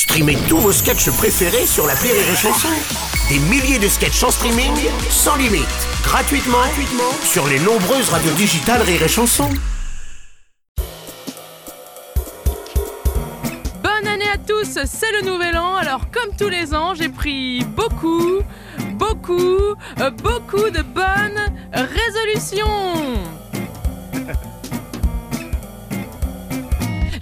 Streamez tous vos sketchs préférés sur la Rire et Chanson. Des milliers de sketchs en streaming, sans limite, gratuitement, gratuitement sur les nombreuses radios digitales Rire et Chanson. Bonne année à tous, c'est le nouvel an. Alors comme tous les ans, j'ai pris beaucoup, beaucoup, euh, beaucoup de bonnes résolutions.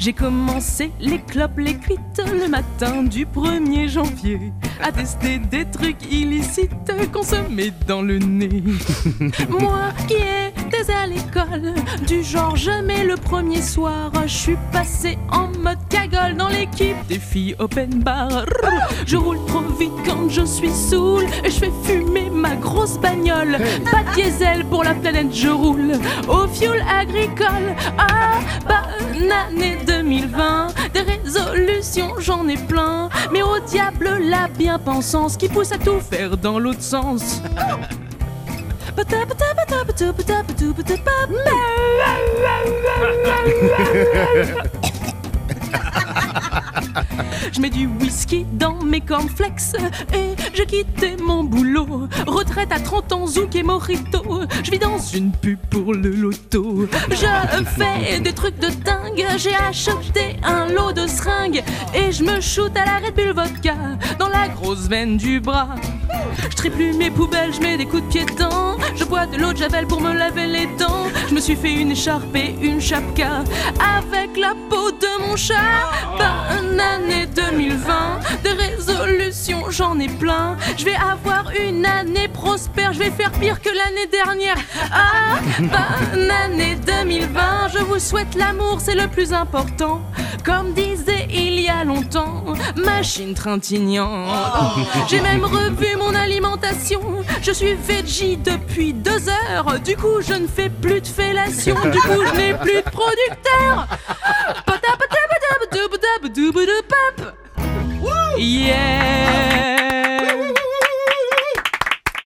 J'ai commencé les clopes, les cuites le matin du 1er janvier. À tester des trucs illicites qu'on se met dans le nez. Moi qui étais à l'école, du genre jamais le premier soir, je suis passé en mode cagole dans l'équipe des filles open bar. Je roule trop vite quand je suis saoul et je fais fumer ma grosse bagnole. Pas de diesel pour la planète, je roule au fuel agricole. Ah, bonne année 2020, des résolutions j'en ai plein. Mais au diable la bien-pensance qui pousse à tout faire dans l'autre sens. Je mets du whisky dans mes cornflakes et j'ai quitté mon boulot. Retraite à 30 ans, zouk et mojito. Je vis dans une pub pour le loto. Je fais des trucs de dingue. J'ai acheté un lot de seringues et je me shoot à la Red Bull vodka dans la grosse veine du bras. Je trie plus mes poubelles, je mets des coups de pied dedans. De l'eau de javel pour me laver les dents. Je me suis fait une écharpe et une chapka avec la peau de mon chat. Bonne année 2020, des résolutions j'en ai plein. Je vais avoir une année prospère, je vais faire pire que l'année dernière. Ah, bonne année 2020, je vous souhaite l'amour, c'est le plus important. Comme disait machine trintignant. J'ai même revu mon alimentation. Je suis veggie depuis deux heures. Du coup, je ne fais plus de fellation. Du coup, je n'ai plus de producteur. Yeah.